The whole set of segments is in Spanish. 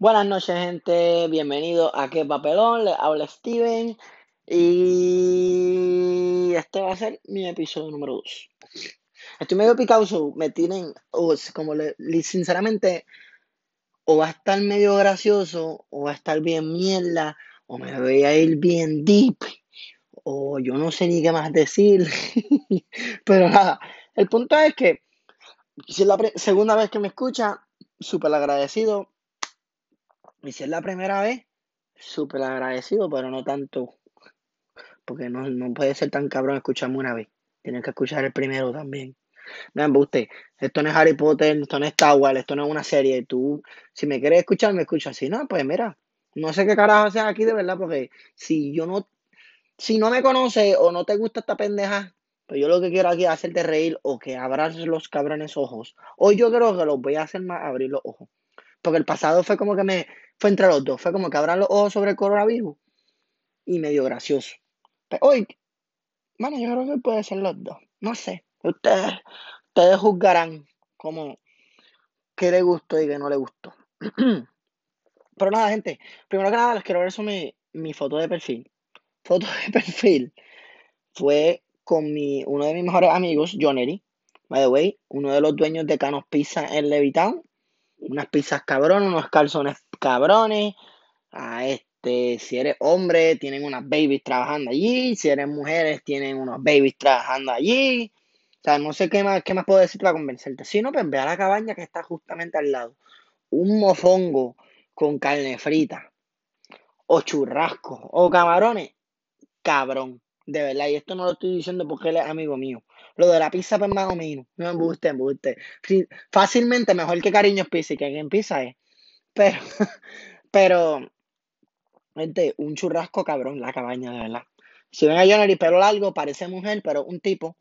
Buenas noches, gente. Bienvenido a Qué Papelón. Le habla Steven. Y este va a ser mi episodio número 2. Estoy medio picado, me tienen. o es como le, sinceramente, o va a estar medio gracioso, o va a estar bien mierda, o me voy a ir bien deep, o yo no sé ni qué más decir. Pero nada, el punto es que si es la segunda vez que me escucha, súper agradecido. Y si es la primera vez, súper agradecido, pero no tanto, porque no, no puede ser tan cabrón escucharme una vez. Tienes que escuchar el primero también. No usted, esto no es Harry Potter, esto no es Star esto no es una serie. Tú, si me quieres escuchar, me escuchas. Si no, pues mira, no sé qué carajo haces aquí de verdad, porque si yo no, si no me conoces o no te gusta esta pendeja, pues yo lo que quiero aquí es hacerte reír o que abras los cabrones ojos. Hoy yo creo que los voy a hacer más abrir los ojos. Porque el pasado fue como que me, fue entre los dos, fue como que abran los ojos sobre el coronavirus y medio gracioso. Pero hoy, bueno, yo creo que puede ser los dos. No sé. Ustedes, ustedes juzgarán como qué le gustó y qué no le gustó. Pero nada, gente. Primero que nada, les quiero ver eso mi, mi foto de perfil. Foto de perfil fue con mi, uno de mis mejores amigos, Jonery. By the way, uno de los dueños de Canos Pizza en Levitown. Unas pizzas cabrones, unos calzones cabrones. A este, si eres hombre, tienen unas babies trabajando allí. Si eres mujeres, tienen unos babies trabajando allí. O sea, no sé qué más, qué más puedo decir para convencerte. Si no, pues ve a la cabaña que está justamente al lado. Un mofongo con carne frita, o churrasco, o camarones, cabrón. De verdad, y esto no lo estoy diciendo porque él es amigo mío. Lo de la pizza, pues más o menos. No embuste, embuste. Sí, Fácilmente mejor que Cariños Pizza que en pizza es. Pero, pero, gente, un churrasco cabrón, la cabaña, de verdad. Si ven a Jonery, pelo largo, parece mujer, pero un tipo.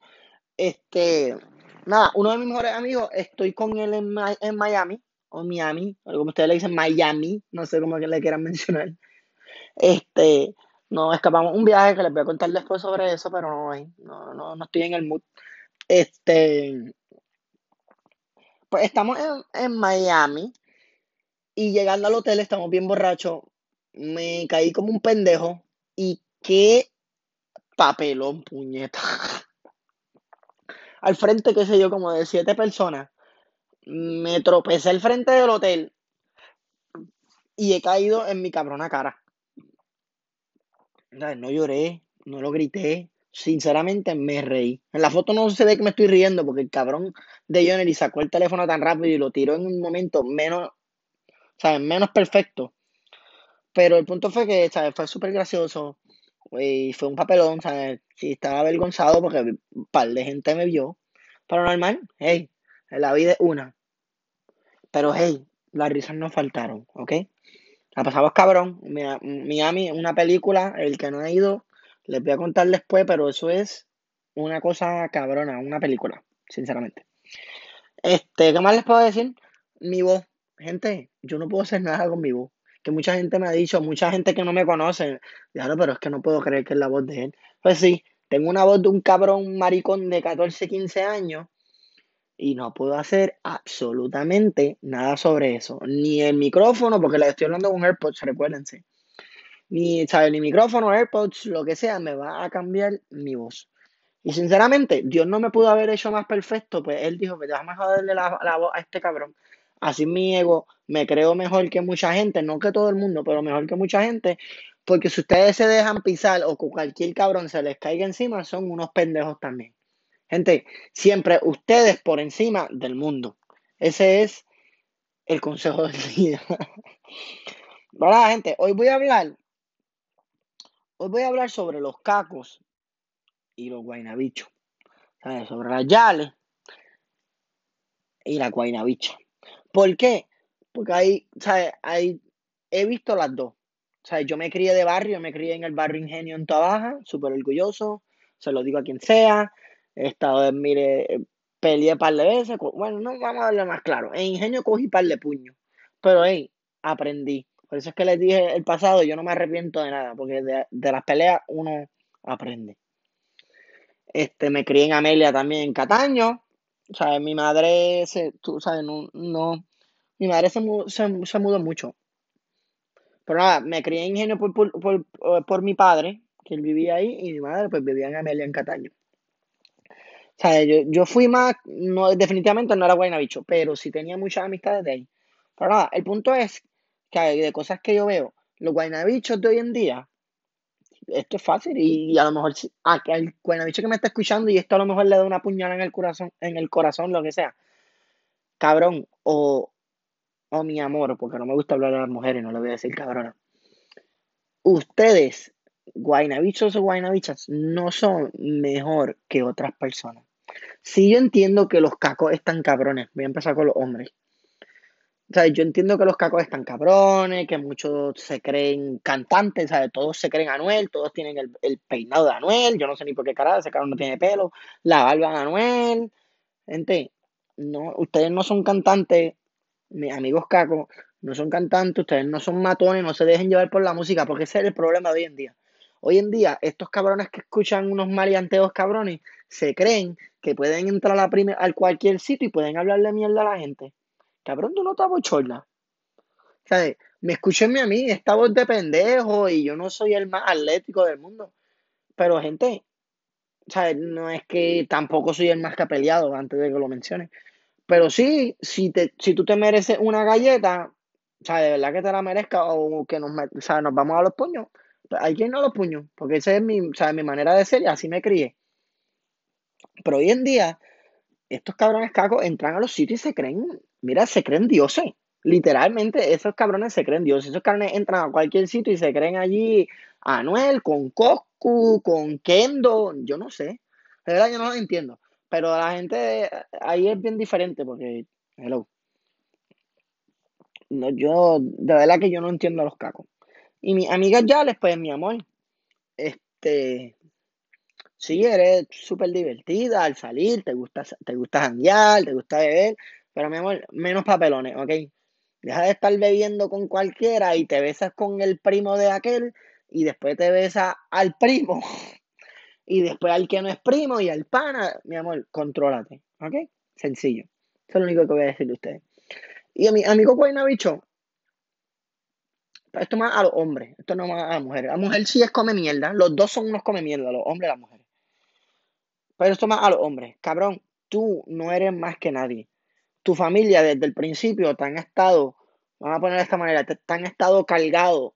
Este, nada, uno de mis mejores amigos, estoy con él en, en Miami, o Miami, o como ustedes le dicen, Miami, no sé cómo le quieran mencionar. Este, nos escapamos un viaje que les voy a contar después sobre eso, pero no, no, no, no estoy en el mood. Este, pues estamos en, en Miami y llegando al hotel estamos bien borrachos. Me caí como un pendejo y qué papelón, puñeta. Al frente, qué sé yo, como de siete personas. Me tropecé al frente del hotel y he caído en mi cabrona cara. No lloré, no lo grité. Sinceramente me reí. En la foto no se ve que me estoy riendo porque el cabrón de Jonery sacó el teléfono tan rápido y lo tiró en un momento menos, ¿sabes? Menos perfecto. Pero el punto fue que, ¿sabes? Fue súper gracioso. Y fue un papelón, ¿sabes? Sí, estaba avergonzado porque un par de gente me vio. Pero normal, hey, la vida es una. Pero hey, las risas no faltaron, ¿ok? La pasamos cabrón. Miami, una película, el que no ha ido, les voy a contar después, pero eso es una cosa cabrona, una película, sinceramente. Este, ¿qué más les puedo decir? Mi voz. Gente, yo no puedo hacer nada con mi voz. Que mucha gente me ha dicho, mucha gente que no me conoce, claro, pero es que no puedo creer que es la voz de él. Pues sí, tengo una voz de un cabrón maricón de 14, 15 años y no puedo hacer absolutamente nada sobre eso. Ni el micrófono, porque le estoy hablando con AirPods, recuérdense. Ni, ¿sabes? Ni micrófono, AirPods, lo que sea, me va a cambiar mi voz. Y sinceramente, Dios no me pudo haber hecho más perfecto, pues Él dijo, pues déjame joderle la, la voz a este cabrón. Así mi ego, me creo mejor que mucha gente, no que todo el mundo, pero mejor que mucha gente, porque si ustedes se dejan pisar o cualquier cabrón se les caiga encima, son unos pendejos también. Gente, siempre ustedes por encima del mundo. Ese es el consejo del día. ¿Verdad, gente? Hoy voy a hablar, hoy voy a hablar sobre los cacos y los guaynabichos. ¿Sabes? Sobre las yales y la guaynabicha. ¿Por qué? Porque hay, ¿sabes? Hay, he visto las dos. ¿Sabes? Yo me crié de barrio, me crié en el barrio Ingenio en Tabaja, súper orgulloso, se lo digo a quien sea. He estado mire, peleé par de veces, bueno, no vamos a darle más claro. En Ingenio cogí par de puños, pero hey, aprendí. Por eso es que les dije el pasado, yo no me arrepiento de nada, porque de, de las peleas uno aprende. Este, me crié en Amelia también en Cataño. O sea, mi madre se, tú sabes, no, no, mi madre se, se, se mudó mucho. Pero nada, me crié en Ingenio por, por, por, por mi padre, que él vivía ahí, y mi madre pues vivía en Amelia, en Cataño. O yo, yo fui más, no, definitivamente no era Guaynabicho, pero sí tenía muchas amistades de ahí. Pero nada, el punto es que de cosas que yo veo, los Guaynabichos de hoy en día, esto es fácil y, a lo mejor si- ah, el Guaynabicho que me está escuchando y esto a lo mejor le da una puñalada en el corazón, en el corazón, lo que sea. Cabrón, o, o mi amor, porque no me gusta hablar a las mujeres, no le voy a decir cabrona. Ustedes, Guaynabichos o Guaynabichas, no son mejor que otras personas. Sí, yo entiendo que los cacos están cabrones. Voy a empezar con los hombres. O sea, yo entiendo que los cacos están cabrones, que muchos se creen cantantes, ¿sabes? Todos se creen Anuel, todos tienen el, el peinado de Anuel, yo no sé ni por qué carajo, ese cabrón no tiene pelo, la barba de Anuel. Gente, no, ustedes no son cantantes, mis amigos cacos, no son cantantes, ustedes no son matones, no se dejen llevar por la música, porque ese es el problema de hoy en día. Hoy en día, estos cabrones que escuchan unos maleanteos cabrones, se creen que pueden entrar a, la prime- a cualquier sitio y pueden hablarle mierda a la gente. Cabrón, tú no estás bochorna. ¿Sabes? Me escúchenme a mí, esta voz de pendejo y yo no soy el más atlético del mundo. Pero, gente, ¿sabes? No es que tampoco soy el más capeleado antes de que lo mencione. Pero sí, si, te, si tú te mereces una galleta, o sea, de verdad que te la merezca o que nos, o sea, nos vamos a los puños, hay quien no a los puños, porque esa es mi, o sea, mi manera de ser y así me crié. Pero hoy en día, estos cabrones cacos entran a los sitios y se creen, mira, se creen dioses. Literalmente, esos cabrones se creen dioses. Esos cabrones entran a cualquier sitio y se creen allí Anuel, con Coscu, con Kendo, yo no sé. De verdad, yo no lo entiendo. Pero la gente ahí es bien diferente porque, hello, no, yo, de verdad que yo no entiendo a los cacos. Y mis amigas ya les pues, mi amor, este, Sí, eres súper divertida al salir, te gusta, te gusta janguear, te gusta beber, pero mi amor, menos papelones, ¿ok? Deja de estar bebiendo con cualquiera y te besas con el primo de aquel y después te besas al primo y después al que no es primo y al pana, mi amor, contrólate, ¿ok? Sencillo. Eso es lo único que voy a decirle a ustedes. Y a mi amigo Guaynabicho, esto más a los hombres, esto no más a las mujeres. La mujer sí es come mierda, los dos son unos come mierda, los hombres y las mujeres. Pero esto más a los hombres. Cabrón, tú no eres más que nadie. Tu familia desde el principio te han estado, vamos a poner de esta manera, te, han estado cargado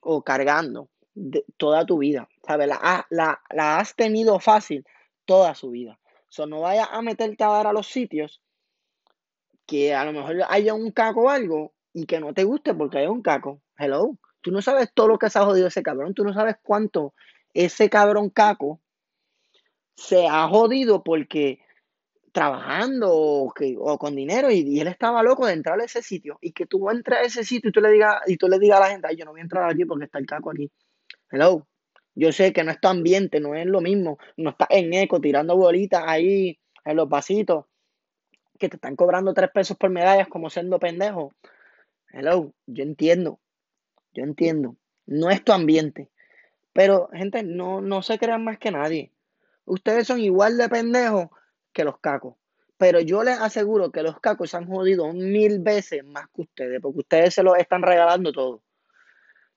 o cargando de, toda tu vida. ¿Sabes? La, ha- la, la has tenido fácil toda su vida. So, no vayas a meterte a dar a los sitios que a lo mejor haya un caco o algo y que no te guste porque hay un caco. Hello. Tú no sabes todo lo que se ha jodido ese cabrón. Tú no sabes cuánto ese cabrón caco se ha jodido porque trabajando o, que, o con dinero y, él estaba loco de entrar a ese sitio y que tú entres a ese sitio y tú le digas y tú le digas a la gente, ay, yo no voy a entrar aquí porque está el caco aquí. Hello. Yo sé que no es tu ambiente, no es lo mismo, no estás en eco tirando bolitas ahí en los vasitos que te están cobrando tres pesos por medallas como siendo pendejo. Hello, yo entiendo, yo entiendo. No es tu ambiente. Pero, gente, no, no se crean más que nadie. Ustedes son igual de pendejos que los cacos. Pero yo les aseguro que los cacos se han jodido mil veces más que ustedes, porque ustedes se lo están regalando todo.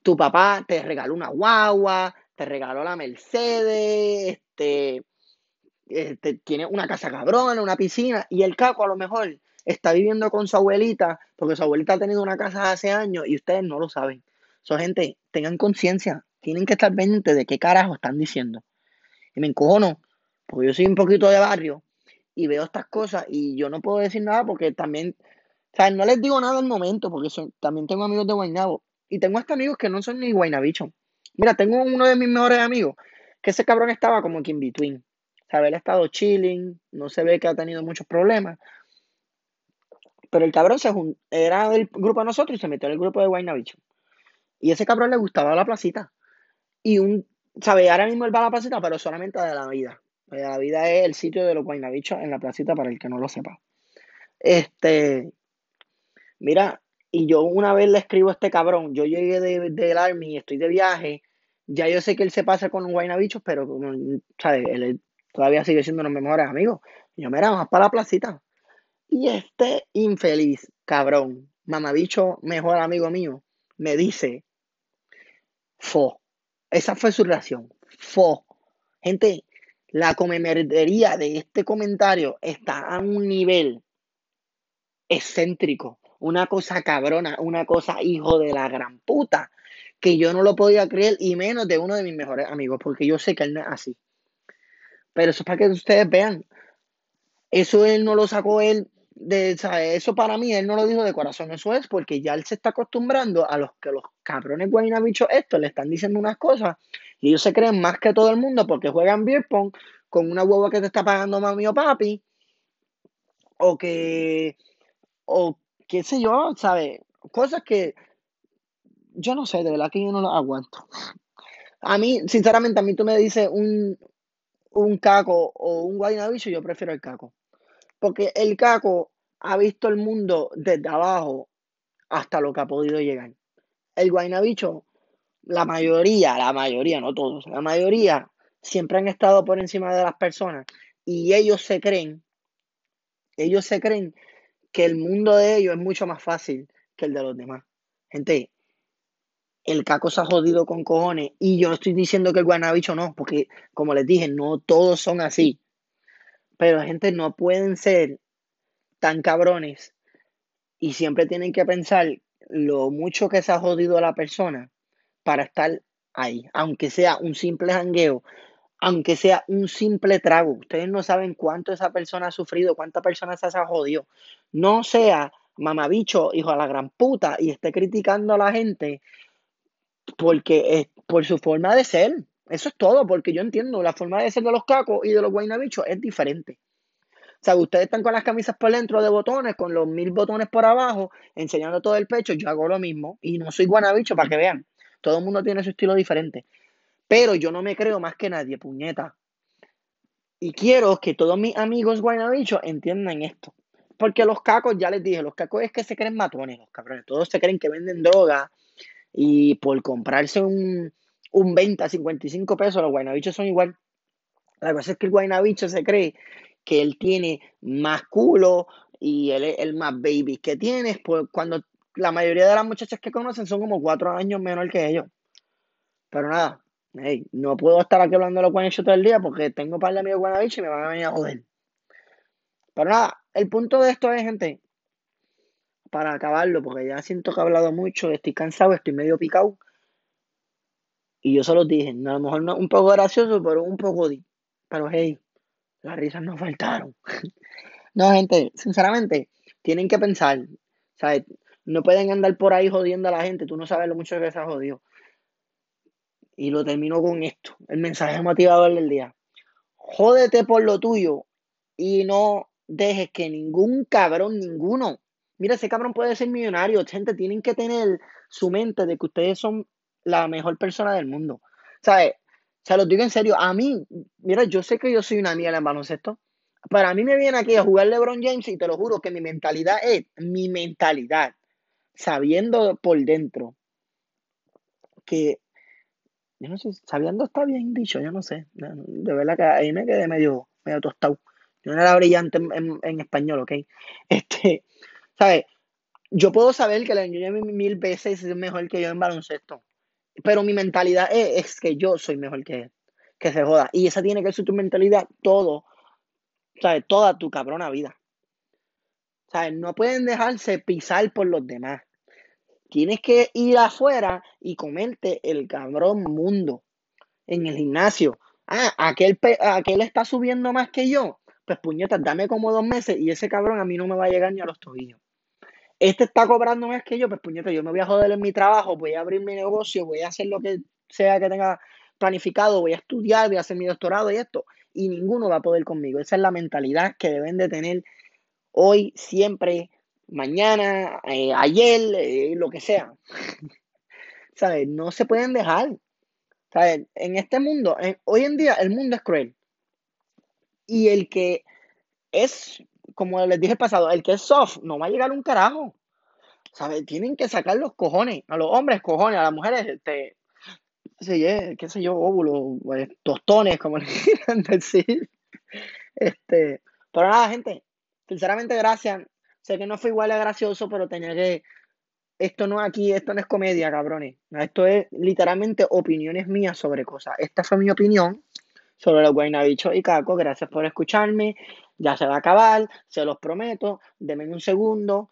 Tu papá te regaló una guagua, te regaló la Mercedes, este, este, tiene una casa cabrona, una piscina, y el caco a lo mejor está viviendo con su abuelita, porque su abuelita ha tenido una casa hace años y ustedes no lo saben. So, gente, tengan conciencia, tienen que estar pendientes de qué carajo están diciendo. Y me encojono, porque yo soy un poquito de barrio y veo estas cosas y yo no puedo decir nada porque también, o sea, no les digo nada al momento porque son- también tengo amigos de Guaynabo y tengo hasta amigos que no son ni Guaynabicho. Mira, tengo uno de mis mejores amigos que ese cabrón estaba como que in between. ¿Sabes? Él ha estado chilling, no se ve que ha tenido muchos problemas, pero el cabrón se era del grupo de nosotros y se metió en el grupo de Guaynabicho. Y ese cabrón le gustaba la placita. Y un, ¿sabes? Ahora mismo él va a la placita, pero solamente de la vida. De la vida es el sitio de los Guaynabichos en la placita para el que no lo sepa. Este, mira, y yo una vez le escribo a este cabrón, yo llegué de- del Army y estoy de viaje, ya yo sé que él se pasa con un Guaynabichos, pero ¿sabes? Él, todavía sigue siendo uno de mis mejores amigos. Y yo, mira, vamos para la placita. Y este infeliz, cabrón, mamabicho, mejor amigo mío, me dice, fo. Esa fue su reacción. Fo. Gente, la comemerdería de este comentario está a un nivel excéntrico, una cosa cabrona, una cosa hijo de la gran puta, que yo no lo podía creer y menos de uno de mis mejores amigos, porque yo sé que él no es así. Pero eso es para que ustedes vean. Eso él no lo sacó él de. Eso para mí él no lo dijo de corazón, eso es porque ya él se está acostumbrando a los que los cabrones guaynabichos estos le están diciendo unas cosas y ellos se creen más que todo el mundo porque juegan beer con una hueva que te está pagando mami o papi o que o qué sé yo, ¿sabes? Cosas que yo no sé, de verdad que yo no lo aguanto. A mí, sinceramente, a mí tú me dices un, un caco o un guaynabicho, yo prefiero el caco. Porque el caco ha visto el mundo desde abajo hasta lo que ha podido llegar. El guaynabicho, la mayoría, la mayoría, no todos, la mayoría siempre han estado por encima de las personas y ellos se creen, ellos se creen que el mundo de ellos es mucho más fácil que el de los demás. Gente, el caco se ha jodido con cojones y yo no estoy diciendo que el guaynabicho no, porque como les dije, no todos son así. Pero gente, no pueden ser tan cabrones y siempre tienen que pensar lo mucho que se ha jodido a la persona para estar ahí, aunque sea un simple jangueo, aunque sea un simple trago. Ustedes no saben cuánto esa persona ha sufrido, cuánta persona se ha jodido. No sea mamabicho, hijo de la gran puta, y esté criticando a la gente porque es por su forma de ser. Eso es todo, porque yo entiendo, la forma de ser de los cacos y de los guaynabichos es diferente. O sea, ustedes están con las camisas por dentro de botones, con los mil botones por abajo, enseñando todo el pecho, yo hago lo mismo y no soy guanabicho para que vean. Todo el mundo tiene su estilo diferente. Pero yo no me creo más que nadie, puñeta. Y quiero que todos mis amigos guaynabichos entiendan esto. Porque los cacos, ya les dije, los cacos es que se creen matones, los cabrones. Todos se creen que venden droga y por comprarse un, un 20 a 55 pesos, los guaynabichos son igual. La cosa es que el guaynabicho se cree que él tiene más culo y él es el más baby que tiene, pues cuando la mayoría de las muchachas que conocen son como cuatro años menor que ellos. Pero nada, no puedo estar aquí hablando de los guaynabichos todo el día porque tengo par de amigos guaynabichos y me van a venir a joder. Pero nada, el punto de esto es, gente, para acabarlo, porque ya siento que he hablado mucho, estoy cansado, estoy medio picado. Y yo solo dije, a lo mejor no un poco gracioso, pero un poco. Pero hey, las risas no faltaron. no, gente, sinceramente, tienen que pensar, ¿sabes? No pueden andar por ahí jodiendo a la gente, tú no sabes lo mucho que se ha jodido. Y lo termino con esto, el mensaje motivador del día. Jódete por lo tuyo y no dejes que ningún cabrón, ninguno, Mira, ese cabrón puede ser millonario. Gente, tienen que tener su mente de que ustedes son la mejor persona del mundo. ¿Sabes? Se los digo en serio. A mí, mira, yo sé que yo soy una mierda en baloncesto. Para mí me viene aquí a jugar LeBron James y te lo juro que mi mentalidad es mi mentalidad. Sabiendo por dentro que, yo no sé, sabiendo está bien dicho, yo no sé. De verdad que ahí me quedé medio, medio tostado. Yo no era brillante en, español, ¿ok? Este, ¿Sabes? Yo puedo saber que la niña mil veces es mejor que yo en baloncesto. Pero mi mentalidad es, que yo soy mejor que él. Que se joda. Y esa tiene que ser tu mentalidad todo. ¿Sabes? Toda tu cabrona vida. ¿Sabes? No pueden dejarse pisar por los demás. Tienes que ir afuera y comerte el cabrón mundo. En el gimnasio. Ah, aquel, aquel está subiendo más que yo. Pues puñetas, dame como dos meses y ese cabrón a mí no me va a llegar ni a los tobillos este está cobrando más que yo, pues puñeta, yo me voy a joder en mi trabajo, voy a abrir mi negocio, voy a hacer lo que sea que tenga planificado, voy a estudiar, voy a hacer mi doctorado y esto, y ninguno va a poder conmigo. Esa es la mentalidad que deben de tener hoy, siempre, mañana, eh, ayer, eh, lo que sea. ¿Sabes? No se pueden dejar. ¿Sabes? En este mundo, hoy en día el mundo es cruel. Y el que es como les dije el pasado, el que es soft no va a llegar un carajo. ¿Sabes? Tienen que sacar los cojones. A los hombres, cojones. A las mujeres, este, qué sé yo, óvulos, pues, tostones, como le quieran decir. Este, pero nada, gente. Sinceramente, gracias. Sé que no fue igual de gracioso, pero tenía que esto no aquí, esto no es comedia, cabrones. Esto es literalmente opiniones mías sobre cosas. Esta fue mi opinión sobre los Guaynabichos y Caco. Gracias por escucharme. Ya se va a acabar, se los prometo. Denme un segundo.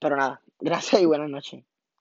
Pero nada, gracias y buenas noches.